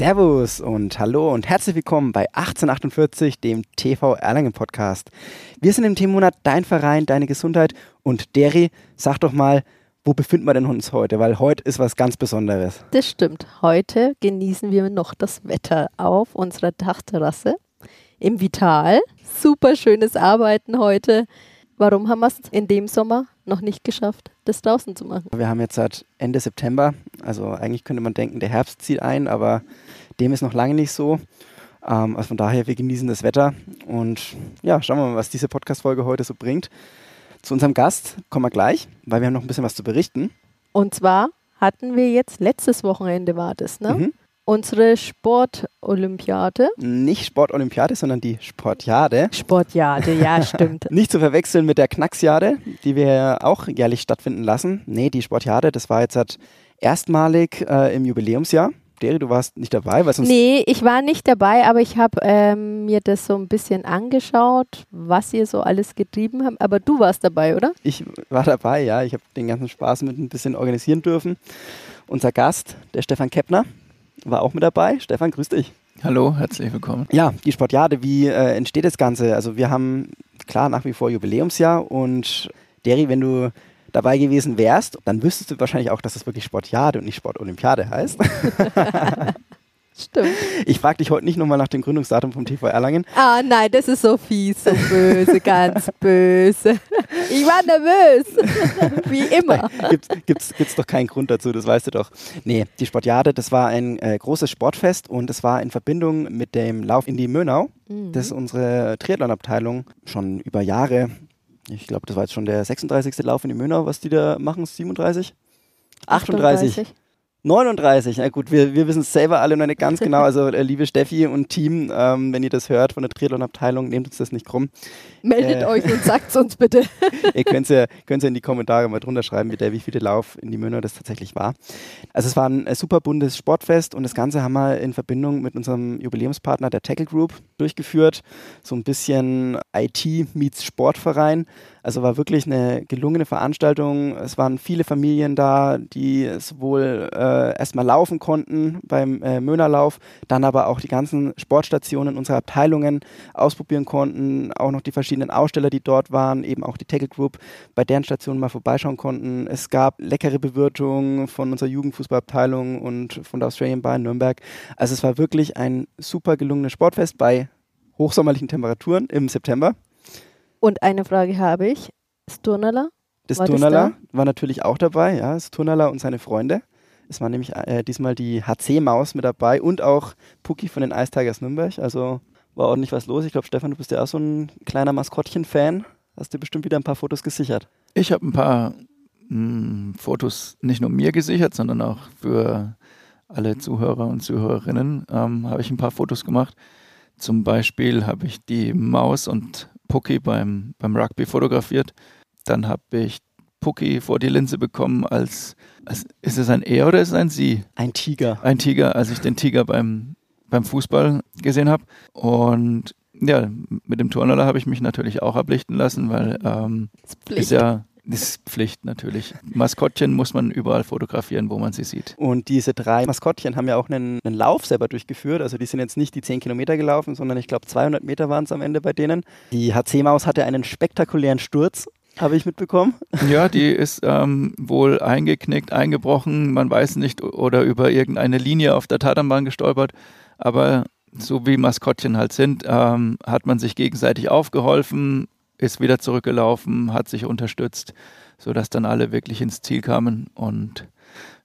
Servus und hallo und herzlich willkommen bei 1848, dem TV Erlangen Podcast. Wir sind im Themenmonat Dein Verein, deine Gesundheit und Derry, sag doch mal, wo befinden wir denn uns heute? Weil heute ist was ganz Besonderes. Das stimmt. Heute genießen wir noch das Wetter auf unserer Dachterrasse im Vital. Super schönes Arbeiten heute. Warum haben wir es in dem Sommer noch nicht geschafft, das draußen zu machen? Wir haben jetzt seit Ende September, also eigentlich könnte man denken, der Herbst zieht ein, aber dem ist noch lange nicht so. Ähm, also von daher, wir genießen das Wetter und ja, schauen wir mal, was diese Podcast-Folge heute so bringt. Zu unserem Gast kommen wir gleich, weil wir haben noch ein bisschen was zu berichten. Und zwar hatten wir jetzt letztes Wochenende war das, ne? Mhm unsere Sportolympiade. Nicht Sportolympiade, sondern die Sportjade. Sportjade, ja, stimmt. Nicht zu verwechseln mit der Knacksjade, die wir auch jährlich stattfinden lassen. Nee, die Sportjade, das war jetzt halt erstmalig äh, im Jubiläumsjahr. Deri, du warst nicht dabei? Weil sonst nee, ich war nicht dabei, aber ich habe ähm, mir das so ein bisschen angeschaut, was ihr so alles getrieben habt. Aber du warst dabei, oder? Ich war dabei, ja. Ich habe den ganzen Spaß mit ein bisschen organisieren dürfen. Unser Gast, der Stefan Keppner, war auch mit dabei. Stefan, grüß dich. Hallo, herzlich willkommen. Ja, die Sportjade, wie äh, entsteht das Ganze? Also wir haben klar nach wie vor Jubiläumsjahr und Derry, wenn du dabei gewesen wärst, dann wüsstest du wahrscheinlich auch, dass es das wirklich Sportjade und nicht Sportolympiade heißt. Stimmt. Ich frage dich heute nicht nochmal nach dem Gründungsdatum vom TV Erlangen. Ah, nein, das ist so fies, so böse, ganz böse. Ich war nervös. Wie immer. Gibt es doch keinen Grund dazu, das weißt du doch. Nee, die Sportjade, das war ein äh, großes Sportfest und es war in Verbindung mit dem Lauf in die Mönau. Mhm. Das ist unsere Triathlon-Abteilung schon über Jahre. Ich glaube, das war jetzt schon der 36. Lauf in die Mönau, was die da machen, 37? 38. 38. 39, na gut, wir, wir wissen es selber alle noch nicht ganz genau. Also, äh, liebe Steffi und Team, ähm, wenn ihr das hört von der Triathlon-Abteilung, nehmt uns das nicht krumm. Meldet äh, euch und sagt es uns bitte. ihr könnt es ja, ja in die Kommentare mal drunter schreiben, wie, der, wie viele Lauf in die Münner das tatsächlich war. Also, es war ein äh, super buntes Sportfest und das Ganze haben wir in Verbindung mit unserem Jubiläumspartner, der Tackle Group, durchgeführt. So ein bisschen IT meets Sportverein. Also war wirklich eine gelungene Veranstaltung. Es waren viele Familien da, die sowohl äh, erstmal laufen konnten beim äh, Möhnerlauf, dann aber auch die ganzen Sportstationen unserer Abteilungen ausprobieren konnten, auch noch die verschiedenen Aussteller, die dort waren, eben auch die Tackle Group, bei deren Stationen mal vorbeischauen konnten. Es gab leckere Bewirtungen von unserer Jugendfußballabteilung und von der Australian Bar in Nürnberg. Also es war wirklich ein super gelungenes Sportfest bei hochsommerlichen Temperaturen im September. Und eine Frage habe ich. Sturnerla? Das war Turnala da? war natürlich auch dabei, ja. Das Turnala und seine Freunde. Es war nämlich äh, diesmal die HC-Maus mit dabei und auch Puki von den Ice Tigers Nürnberg. Also war ordentlich was los. Ich glaube, Stefan, du bist ja auch so ein kleiner Maskottchen-Fan. Hast dir bestimmt wieder ein paar Fotos gesichert. Ich habe ein paar mh, hm, Fotos nicht nur mir gesichert, sondern auch für alle Zuhörer und Zuhörerinnen ähm, habe ich ein paar Fotos gemacht. Zum Beispiel habe ich die Maus und Pucki beim, beim Rugby fotografiert. Dann habe ich Pucki vor die Linse bekommen als, als, ist es ein Er oder ist es ein Sie? Ein Tiger. Ein Tiger, als ich den Tiger beim, beim Fußball gesehen habe. Und ja, mit dem Turnerler habe ich mich natürlich auch ablichten lassen, weil ähm, ist ja das ist Pflicht natürlich. Maskottchen muss man überall fotografieren, wo man sie sieht. Und diese drei Maskottchen haben ja auch einen, einen Lauf selber durchgeführt. Also die sind jetzt nicht die 10 Kilometer gelaufen, sondern ich glaube 200 Meter waren es am Ende bei denen. Die HC-Maus hatte einen spektakulären Sturz habe ich mitbekommen. Ja, die ist ähm, wohl eingeknickt, eingebrochen, man weiß nicht, oder über irgendeine Linie auf der Tatanbahn gestolpert. Aber so wie Maskottchen halt sind, ähm, hat man sich gegenseitig aufgeholfen, ist wieder zurückgelaufen, hat sich unterstützt, sodass dann alle wirklich ins Ziel kamen. Und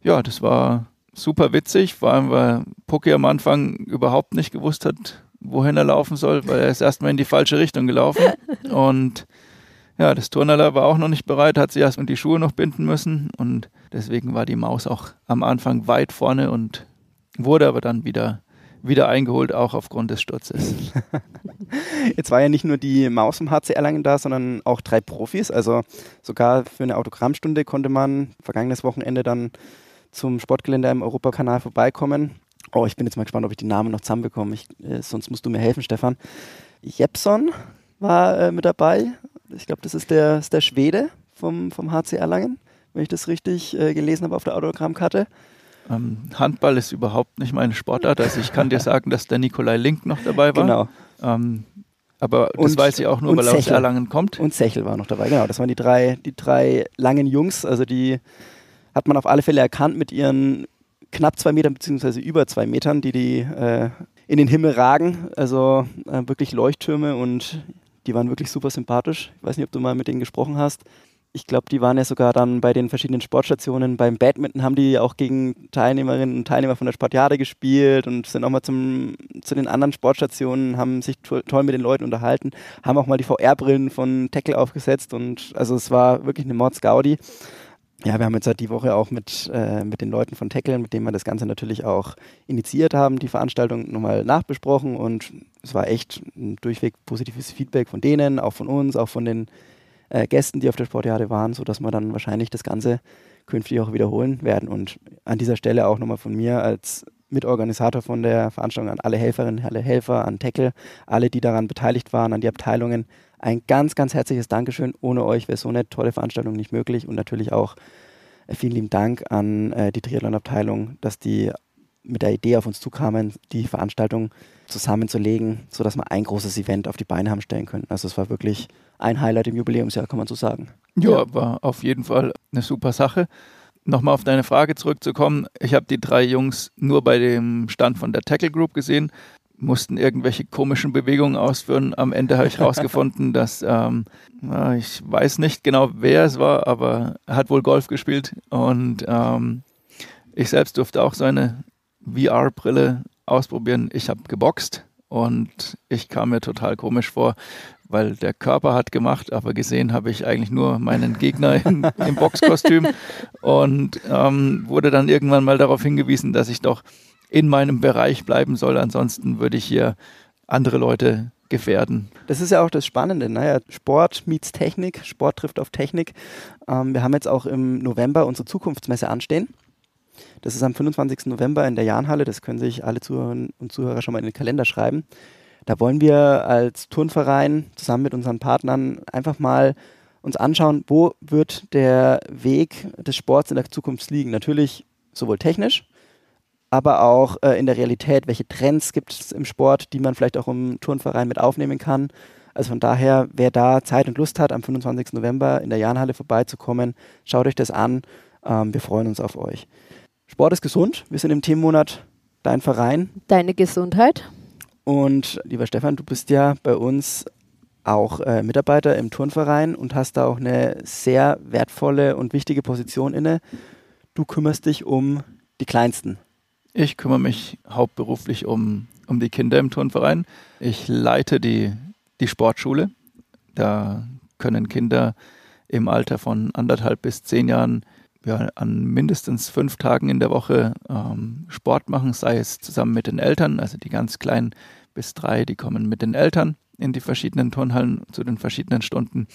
ja, das war super witzig, vor allem weil Pucki am Anfang überhaupt nicht gewusst hat, wohin er laufen soll, weil er ist erstmal in die falsche Richtung gelaufen. Und ja, das Turnerler war auch noch nicht bereit, hat sich erstmal die Schuhe noch binden müssen. Und deswegen war die Maus auch am Anfang weit vorne und wurde aber dann wieder wieder eingeholt, auch aufgrund des Sturzes. Jetzt war ja nicht nur die Maus im HC Erlangen da, sondern auch drei Profis. Also sogar für eine Autogrammstunde konnte man vergangenes Wochenende dann zum Sportgelände im Europakanal vorbeikommen. Oh, ich bin jetzt mal gespannt, ob ich die Namen noch zusammenbekomme. Ich, äh, sonst musst du mir helfen, Stefan. Jepson war äh, mit dabei. Ich glaube, das ist der, ist der Schwede vom, vom HC Erlangen, wenn ich das richtig äh, gelesen habe auf der Autogrammkarte. Ähm, Handball ist überhaupt nicht meine Sportart. Also ich kann dir sagen, dass der Nikolai Link noch dabei war. Genau. Ähm, aber das Und- weiß ich auch nur, weil er aus. Erlangen kommt. Und Zechel war noch dabei, genau. Das waren die drei, die drei langen Jungs. Also die hat man auf alle Fälle erkannt mit ihren knapp zwei Metern, beziehungsweise über zwei Metern, die die äh, in den Himmel ragen. Also äh, wirklich Leuchttürme und die waren wirklich super sympathisch. Ich weiß nicht, ob du mal mit denen gesprochen hast. Ich glaube, die waren ja sogar dann bei den verschiedenen Sportstationen. Beim Badminton haben die auch gegen Teilnehmerinnen und Teilnehmer von der Sportjade gespielt und sind auch mal zum, zu den anderen Sportstationen, haben sich to toll mit den Leuten unterhalten, haben auch mal die VR-Brillen von Tackle aufgesetzt und also es war wirklich eine Mordsgaudi. Ja, wir haben jetzt halt die Woche auch mit, äh, mit den Leuten von Tackle, mit denen wir das Ganze natürlich auch initiiert haben, die Veranstaltung nochmal nachbesprochen und es war echt ein durchweg positives Feedback von denen, auch von uns, auch von den äh, Gästen, die auf der Sportjade waren, sodass wir dann wahrscheinlich das Ganze künftig auch wiederholen werden. Und an dieser Stelle auch nochmal von mir als Mitorganisator von der Veranstaltung an alle Helferinnen, alle Helfer, an Tackle, alle, die daran beteiligt waren, an die Abteilungen. Ein ganz, ganz herzliches Dankeschön. Ohne euch wäre so eine tolle Veranstaltung nicht möglich. Und natürlich auch äh, vielen lieben Dank an äh, die Triathlon-Abteilung, dass die mit der Idee auf uns zukamen, die Veranstaltung zusammenzulegen, sodass wir ein großes Event auf die Beine haben stellen können. Also es war wirklich ein Highlight im Jubiläumsjahr, kann man so sagen. Ja, war auf jeden Fall eine super Sache. Nochmal auf deine Frage zurückzukommen. Ich habe die drei Jungs nur bei dem Stand von der Tackle Group gesehen, mussten irgendwelche komischen Bewegungen ausführen. Am Ende habe ich herausgefunden, dass ähm, na, ich weiß nicht genau, wer es war, aber er hat wohl Golf gespielt und ähm, ich selbst durfte auch so eine VR-Brille ausprobieren. Ich habe geboxt und ich kam mir total komisch vor, weil der Körper hat gemacht, aber gesehen habe ich eigentlich nur meinen Gegner im, im Boxkostüm und ähm, wurde dann irgendwann mal darauf hingewiesen, dass ich doch in meinem Bereich bleiben soll. Ansonsten würde ich hier andere Leute gefährden. Das ist ja auch das Spannende. Naja, Sport meets Technik, Sport trifft auf Technik. Ähm, wir haben jetzt auch im November unsere Zukunftsmesse anstehen. Das ist am 25. November in der Jahnhalle. Das können sich alle Zuhörerinnen und Zuhörer schon mal in den Kalender schreiben. Da wollen wir als Turnverein zusammen mit unseren Partnern einfach mal uns anschauen, wo wird der Weg des Sports in der Zukunft liegen. Natürlich sowohl technisch, aber auch äh, in der Realität, welche Trends gibt es im Sport, die man vielleicht auch im Turnverein mit aufnehmen kann. Also von daher, wer da Zeit und Lust hat, am 25. November in der Jahnhalle vorbeizukommen, schaut euch das an. Ähm, wir freuen uns auf euch. Sport ist gesund. Wir sind im Themenmonat Dein Verein. Deine Gesundheit. Und lieber Stefan, du bist ja bei uns auch äh, Mitarbeiter im Turnverein und hast da auch eine sehr wertvolle und wichtige Position inne. Du kümmerst dich um die Kleinsten. Ich kümmere mich hauptberuflich um, um die Kinder im Turnverein. Ich leite die, die Sportschule. Da können Kinder im Alter von anderthalb bis zehn Jahren ja, an mindestens fünf Tagen in der Woche ähm, Sport machen, sei es zusammen mit den Eltern, also die ganz kleinen bis drei, die kommen mit den Eltern in die verschiedenen Turnhallen zu den verschiedenen Stunden.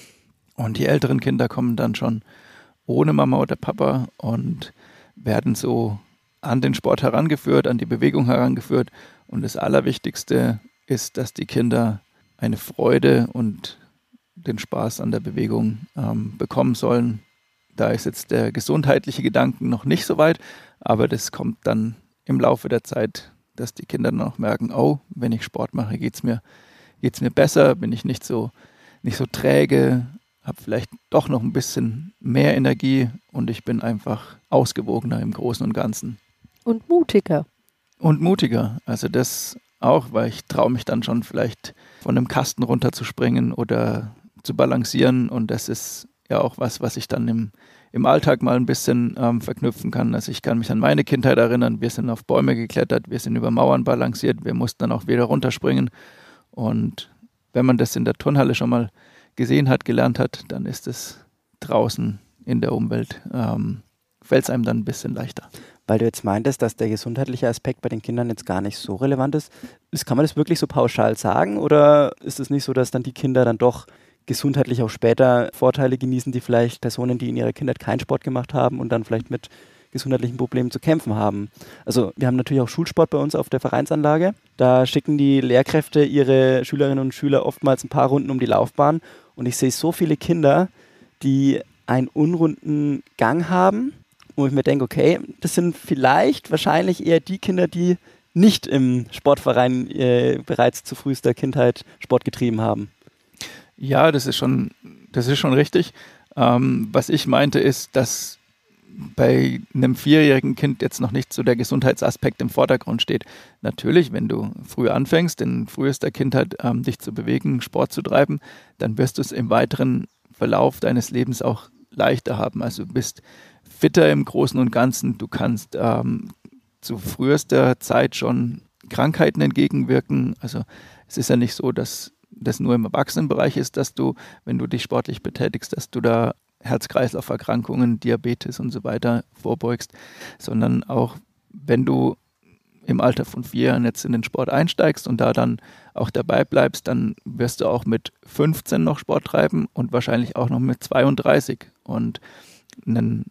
Und die älteren Kinder kommen dann schon ohne Mama oder Papa und werden so an den Sport herangeführt, an die Bewegung herangeführt. Und das Allerwichtigste ist, dass die Kinder eine Freude und den Spaß an der Bewegung ähm, bekommen sollen. Da ist jetzt der gesundheitliche Gedanken noch nicht so weit, aber das kommt dann im Laufe der Zeit, dass die Kinder dann auch merken, oh, wenn ich Sport mache, geht es mir, geht's mir besser, bin ich nicht so, nicht so träge, habe vielleicht doch noch ein bisschen mehr Energie und ich bin einfach ausgewogener im Großen und Ganzen. Und mutiger. Und mutiger. Also das auch, weil ich traue mich dann schon vielleicht von einem Kasten runterzuspringen oder zu balancieren und das ist ja auch was, was ich dann im, im Alltag mal ein bisschen ähm, verknüpfen kann. Also ich kann mich an meine Kindheit erinnern, wir sind auf Bäume geklettert, wir sind über Mauern balanciert, wir mussten dann auch wieder runterspringen und wenn man das in der Turnhalle schon mal gesehen hat, gelernt hat, dann ist es draußen in der Umwelt, ähm, fällt es einem dann ein bisschen leichter. Weil du jetzt meintest, dass der gesundheitliche Aspekt bei den Kindern jetzt gar nicht so relevant ist. ist kann man das wirklich so pauschal sagen oder ist es nicht so, dass dann die Kinder dann doch gesundheitlich auch später Vorteile genießen, die vielleicht Personen, die in ihrer Kindheit keinen Sport gemacht haben und dann vielleicht mit gesundheitlichen Problemen zu kämpfen haben. Also wir haben natürlich auch Schulsport bei uns auf der Vereinsanlage. Da schicken die Lehrkräfte ihre Schülerinnen und Schüler oftmals ein paar Runden um die Laufbahn und ich sehe so viele Kinder, die einen unrunden Gang haben wo ich mir denke, okay, das sind vielleicht wahrscheinlich eher die Kinder, die nicht im Sportverein äh, bereits zu frühester Kindheit Sport getrieben haben. Ja, das ist schon, das ist schon richtig. Ähm, was ich meinte, ist, dass bei einem vierjährigen Kind jetzt noch nicht so der Gesundheitsaspekt im Vordergrund steht. Natürlich, wenn du früh anfängst, in frühester Kindheit ähm, dich zu bewegen, Sport zu treiben, dann wirst du es im weiteren Verlauf deines Lebens auch leichter haben. Also du bist fitter im Großen und Ganzen. Du kannst ähm, zu frühester Zeit schon Krankheiten entgegenwirken. Also es ist ja nicht so, dass das nur im Erwachsenenbereich ist, dass du, wenn du dich sportlich betätigst, dass du da Herz-Kreislauf-Erkrankungen, Diabetes und so weiter vorbeugst, sondern auch wenn du im Alter von vier Jahren jetzt in den Sport einsteigst und da dann auch dabei bleibst, dann wirst du auch mit 15 noch Sport treiben und wahrscheinlich auch noch mit 32. Und ein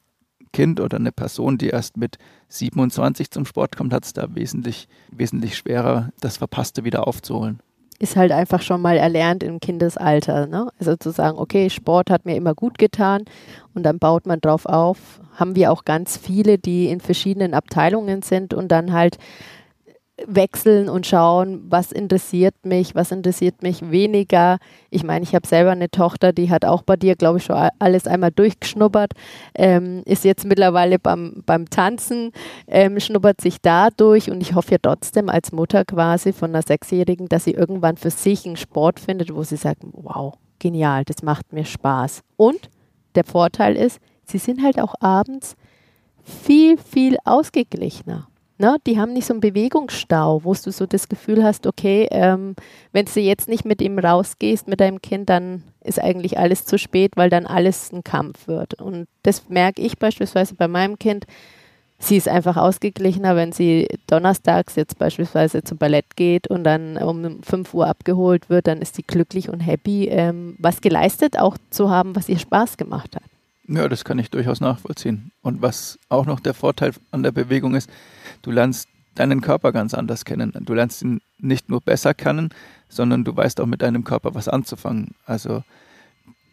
Kind oder eine Person, die erst mit 27 zum Sport kommt, hat es da wesentlich, wesentlich schwerer, das Verpasste wieder aufzuholen ist halt einfach schon mal erlernt im Kindesalter. Ne? Also zu sagen, okay, Sport hat mir immer gut getan und dann baut man drauf auf. Haben wir auch ganz viele, die in verschiedenen Abteilungen sind und dann halt wechseln und schauen, was interessiert mich, was interessiert mich weniger. Ich meine, ich habe selber eine Tochter, die hat auch bei dir, glaube ich, schon alles einmal durchgeschnuppert, ähm, ist jetzt mittlerweile beim, beim Tanzen, ähm, schnuppert sich da durch und ich hoffe ja trotzdem als Mutter quasi von einer Sechsjährigen, dass sie irgendwann für sich einen Sport findet, wo sie sagt, wow, genial, das macht mir Spaß. Und der Vorteil ist, sie sind halt auch abends viel, viel ausgeglichener. Ne, die haben nicht so einen Bewegungsstau, wo du so das Gefühl hast, okay, ähm, wenn du jetzt nicht mit ihm rausgehst, mit deinem Kind, dann ist eigentlich alles zu spät, weil dann alles ein Kampf wird. Und das merke ich beispielsweise bei meinem Kind. Sie ist einfach ausgeglichener, wenn sie donnerstags jetzt beispielsweise zum Ballett geht und dann um 5 Uhr abgeholt wird, dann ist sie glücklich und happy, ähm, was geleistet auch zu haben, was ihr Spaß gemacht hat. Ja, das kann ich durchaus nachvollziehen. Und was auch noch der Vorteil an der Bewegung ist, du lernst deinen Körper ganz anders kennen. Du lernst ihn nicht nur besser kennen, sondern du weißt auch mit deinem Körper was anzufangen. Also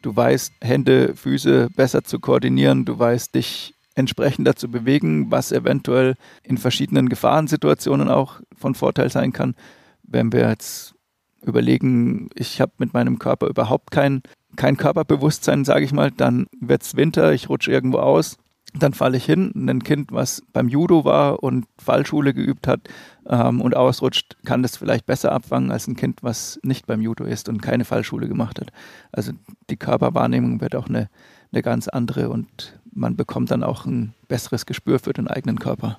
du weißt, Hände, Füße besser zu koordinieren, du weißt, dich entsprechender zu bewegen, was eventuell in verschiedenen Gefahrensituationen auch von Vorteil sein kann. Wenn wir jetzt überlegen, ich habe mit meinem Körper überhaupt kein kein Körperbewusstsein, sage ich mal, dann wird es Winter, ich rutsche irgendwo aus, dann falle ich hin. Ein Kind, was beim Judo war und Fallschule geübt hat ähm, und ausrutscht, kann das vielleicht besser abfangen als ein Kind, was nicht beim Judo ist und keine Fallschule gemacht hat. Also die Körperwahrnehmung wird auch eine, eine ganz andere und man bekommt dann auch ein besseres Gespür für den eigenen Körper.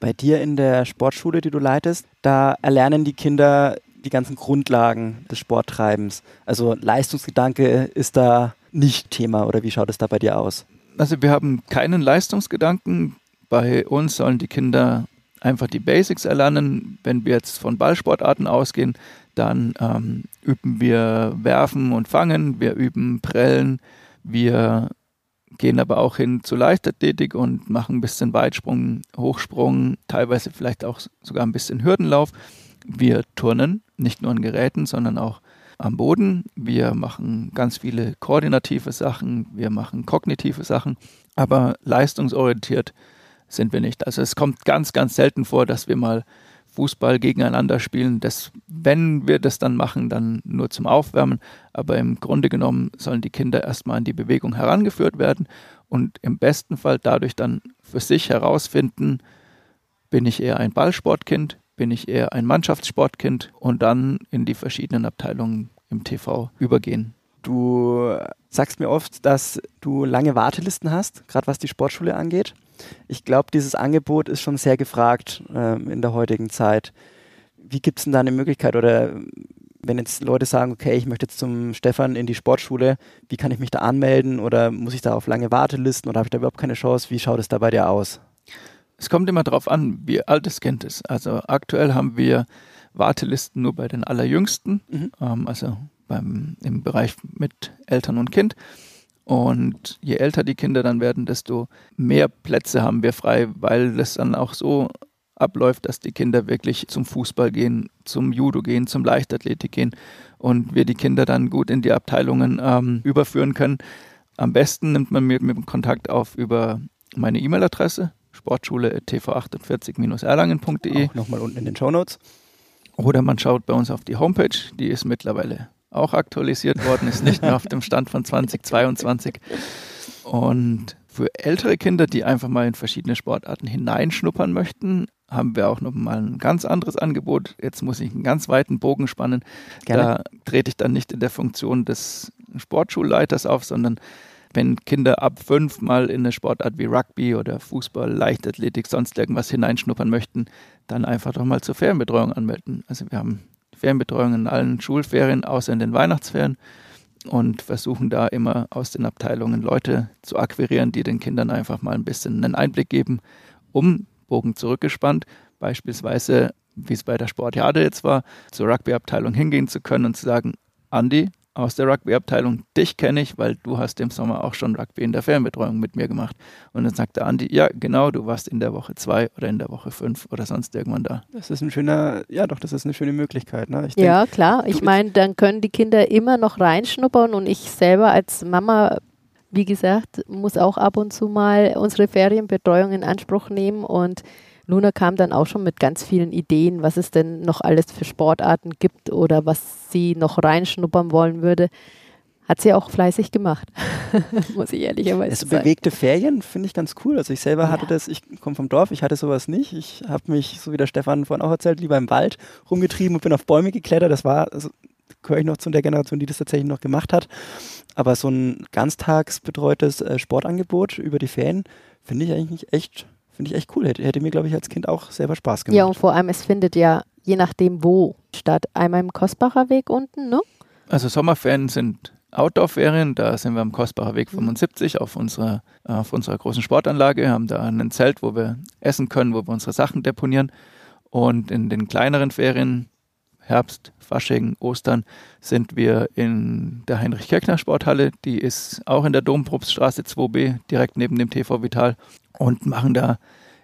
Bei dir in der Sportschule, die du leitest, da erlernen die Kinder die ganzen Grundlagen des Sporttreibens. Also Leistungsgedanke ist da nicht Thema oder wie schaut es da bei dir aus? Also wir haben keinen Leistungsgedanken. Bei uns sollen die Kinder einfach die Basics erlernen. Wenn wir jetzt von Ballsportarten ausgehen, dann ähm, üben wir Werfen und Fangen, wir üben Prellen, wir gehen aber auch hin zu Leichtathletik und machen ein bisschen Weitsprung, Hochsprung, teilweise vielleicht auch sogar ein bisschen Hürdenlauf. Wir turnen, nicht nur an Geräten, sondern auch am Boden. Wir machen ganz viele koordinative Sachen, wir machen kognitive Sachen, aber leistungsorientiert sind wir nicht. Also es kommt ganz, ganz selten vor, dass wir mal Fußball gegeneinander spielen. Das, wenn wir das dann machen, dann nur zum Aufwärmen. Aber im Grunde genommen sollen die Kinder erstmal an die Bewegung herangeführt werden und im besten Fall dadurch dann für sich herausfinden, bin ich eher ein Ballsportkind, bin ich eher ein Mannschaftssportkind und dann in die verschiedenen Abteilungen im TV übergehen. Du sagst mir oft, dass du lange Wartelisten hast, gerade was die Sportschule angeht. Ich glaube, dieses Angebot ist schon sehr gefragt äh, in der heutigen Zeit. Wie gibt es denn da eine Möglichkeit oder wenn jetzt Leute sagen, okay, ich möchte jetzt zum Stefan in die Sportschule, wie kann ich mich da anmelden oder muss ich da auf lange Wartelisten oder habe ich da überhaupt keine Chance? Wie schaut es da bei dir aus? Es kommt immer darauf an, wie alt das Kind ist. Also aktuell haben wir Wartelisten nur bei den Allerjüngsten, mhm. ähm, also beim, im Bereich mit Eltern und Kind. Und je älter die Kinder dann werden, desto mehr Plätze haben wir frei, weil das dann auch so abläuft, dass die Kinder wirklich zum Fußball gehen, zum Judo gehen, zum Leichtathletik gehen und wir die Kinder dann gut in die Abteilungen ähm, überführen können. Am besten nimmt man mit, mit Kontakt auf über meine E-Mail-Adresse sportschule.tv48-erlangen.de. Nochmal unten in den Show Notes. Oder man schaut bei uns auf die Homepage, die ist mittlerweile auch aktualisiert worden, ist nicht mehr auf dem Stand von 2022. Und für ältere Kinder, die einfach mal in verschiedene Sportarten hineinschnuppern möchten, haben wir auch noch mal ein ganz anderes Angebot. Jetzt muss ich einen ganz weiten Bogen spannen. Gerne. Da trete ich dann nicht in der Funktion des Sportschulleiters auf, sondern wenn Kinder ab fünf mal in eine Sportart wie Rugby oder Fußball, Leichtathletik, sonst irgendwas hineinschnuppern möchten, dann einfach doch mal zur Ferienbetreuung anmelden. Also wir haben Ferienbetreuung in allen Schulferien, außer in den Weihnachtsferien und versuchen da immer aus den Abteilungen Leute zu akquirieren, die den Kindern einfach mal ein bisschen einen Einblick geben, um Bogen zurückgespannt, beispielsweise, wie es bei der Sportjade jetzt war, zur Rugby-Abteilung hingehen zu können und zu sagen, Andi, aus der Rugby-Abteilung, dich kenne ich, weil du hast im Sommer auch schon Rugby in der Fernbetreuung mit mir gemacht. Und dann sagte Andi, ja, genau, du warst in der Woche zwei oder in der Woche fünf oder sonst irgendwann da. Das ist ein schöner, ja doch, das ist eine schöne Möglichkeit. Ne? Denk, ja, klar. Ich meine, dann können die Kinder immer noch reinschnuppern und ich selber als Mama wie gesagt, muss auch ab und zu mal unsere Ferienbetreuung in Anspruch nehmen und Luna kam dann auch schon mit ganz vielen Ideen, was es denn noch alles für Sportarten gibt oder was sie noch reinschnuppern wollen würde. Hat sie auch fleißig gemacht, muss ich ehrlicherweise also sagen. Bewegte Ferien finde ich ganz cool. Also ich selber ja. hatte das, ich komme vom Dorf, ich hatte sowas nicht. Ich habe mich, so wie der Stefan vorhin auch erzählt, lieber im Wald rumgetrieben und bin auf Bäume geklettert. Das war, also, gehöre ich noch zu der Generation, die das tatsächlich noch gemacht hat. Aber so ein ganztagsbetreutes äh, Sportangebot über die Ferien finde ich eigentlich echt Finde ich echt cool. Hätte, hätte mir, glaube ich, als Kind auch selber Spaß gemacht. Ja, und vor allem, es findet ja je nachdem wo statt. Einmal im Kostbacher Weg unten, ne? Also Sommerferien sind Outdoor-Ferien, da sind wir am Kostbacher Weg 75 auf unserer, auf unserer großen Sportanlage, haben da ein Zelt, wo wir essen können, wo wir unsere Sachen deponieren. Und in den kleineren Ferien, Herbst, Fasching, Ostern, sind wir in der Heinrich-Kirchner-Sporthalle. Die ist auch in der Dompropststraße 2b, direkt neben dem TV Vital und machen da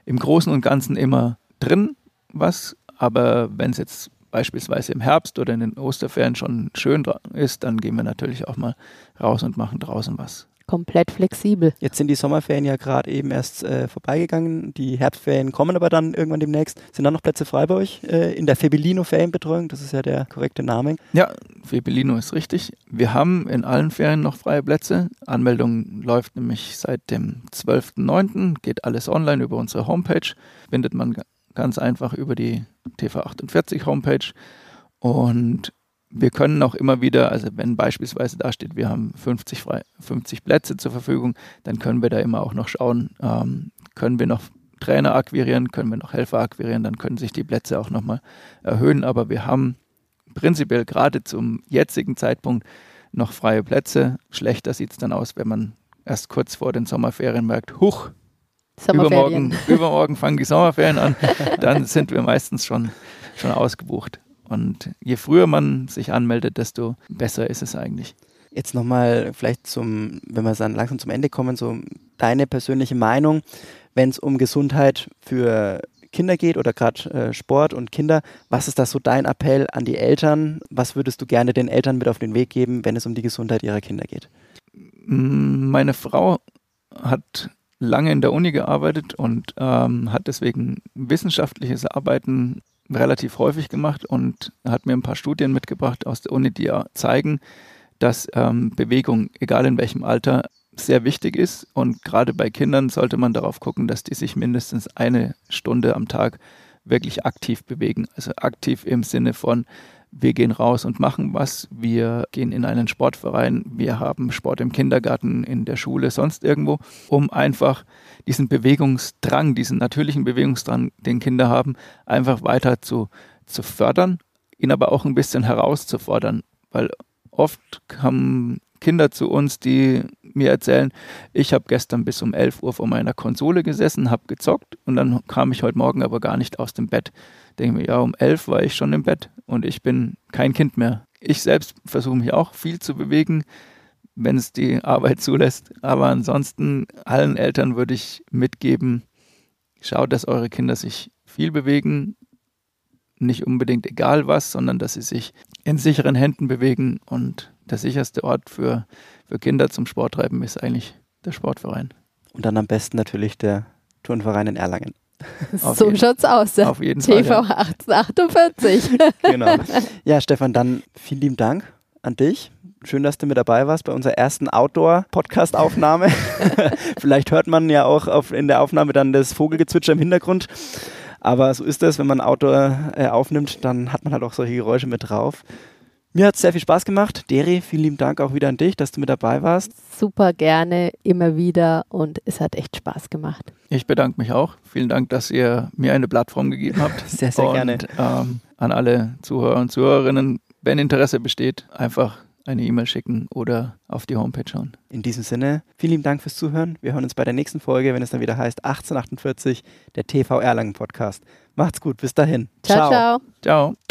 im Großen und Ganzen immer drin was. Aber wenn es jetzt beispielsweise im Herbst oder in den Osterferien schon schön ist, dann gehen wir natürlich auch mal raus und machen draußen was komplett flexibel. Jetzt sind die Sommerferien ja gerade eben erst äh, vorbeigegangen. Die Herbstferien kommen aber dann irgendwann demnächst. Sind da noch Plätze frei bei euch äh, in der Febellino Ferienbetreuung? Das ist ja der korrekte Name. Ja, Febellino ist richtig. Wir haben in allen Ferien noch freie Plätze. Anmeldung läuft nämlich seit dem 12.09. Geht alles online über unsere Homepage. Findet man ganz einfach über die TV48 Homepage. Und wir können auch immer wieder, also wenn beispielsweise da steht, wir haben 50, frei, 50 Plätze zur Verfügung, dann können wir da immer auch noch schauen, ähm, können wir noch Trainer akquirieren, können wir noch Helfer akquirieren, dann können sich die Plätze auch nochmal erhöhen. Aber wir haben prinzipiell gerade zum jetzigen Zeitpunkt noch freie Plätze. Schlechter sieht es dann aus, wenn man erst kurz vor den Sommerferien merkt, huch, übermorgen, übermorgen fangen die Sommerferien an, dann sind wir meistens schon, schon ausgebucht. Und je früher man sich anmeldet, desto besser ist es eigentlich. Jetzt nochmal vielleicht zum, wenn wir dann langsam zum Ende kommen, so deine persönliche Meinung, wenn es um Gesundheit für Kinder geht oder gerade äh, Sport und Kinder. Was ist das so dein Appell an die Eltern? Was würdest du gerne den Eltern mit auf den Weg geben, wenn es um die Gesundheit ihrer Kinder geht? Meine Frau hat lange in der Uni gearbeitet und ähm, hat deswegen wissenschaftliches Arbeiten relativ häufig gemacht und hat mir ein paar Studien mitgebracht aus der Uni, die ja zeigen, dass ähm, Bewegung, egal in welchem Alter, sehr wichtig ist. Und gerade bei Kindern sollte man darauf gucken, dass die sich mindestens eine Stunde am Tag wirklich aktiv bewegen. Also aktiv im Sinne von wir gehen raus und machen was, wir gehen in einen Sportverein, wir haben Sport im Kindergarten, in der Schule, sonst irgendwo, um einfach diesen Bewegungsdrang, diesen natürlichen Bewegungsdrang, den Kinder haben, einfach weiter zu, zu fördern, ihn aber auch ein bisschen herauszufordern, weil oft haben Kinder zu uns, die mir erzählen, ich habe gestern bis um 11 Uhr vor meiner Konsole gesessen, habe gezockt und dann kam ich heute Morgen aber gar nicht aus dem Bett. Denke mir, ja, um 11 war ich schon im Bett und ich bin kein Kind mehr. Ich selbst versuche mich auch viel zu bewegen, wenn es die Arbeit zulässt. Aber ansonsten allen Eltern würde ich mitgeben, schaut, dass eure Kinder sich viel bewegen. Nicht unbedingt egal was, sondern dass sie sich in sicheren Händen bewegen. Und der sicherste Ort für, für Kinder zum Sporttreiben ist eigentlich der Sportverein. Und dann am besten natürlich der Turnverein in Erlangen. Auf so jeden- schaut's aus. Auf jeden Fall. TV Ja. 1848. Genau. Ja, Stefan, dann vielen lieben Dank an dich. Schön, dass du mit dabei warst bei unserer ersten Outdoor-Podcast-Aufnahme. Vielleicht hört man ja auch auf, in der Aufnahme dann das Vogelgezwitscher im Hintergrund. Aber so ist es, wenn man Outdoor äh, aufnimmt, dann hat man halt auch solche Geräusche mit drauf. Mir hat es sehr viel Spaß gemacht. Deri, vielen lieben Dank auch wieder an dich, dass du mit dabei warst. Super gerne, immer wieder und es hat echt Spaß gemacht. Ich bedanke mich auch. Vielen Dank, dass ihr mir eine Plattform gegeben habt. Sehr, sehr und, gerne. Ähm, an alle Zuhörer und Zuhörerinnen, wenn Interesse besteht, einfach eine E-Mail schicken oder auf die Homepage schauen. In diesem Sinne, vielen lieben Dank fürs Zuhören. Wir hören uns bei der nächsten Folge, wenn es dann wieder heißt 1848, der TV Erlangen Podcast. Macht's gut, bis dahin. ciao. ciao. Ciao.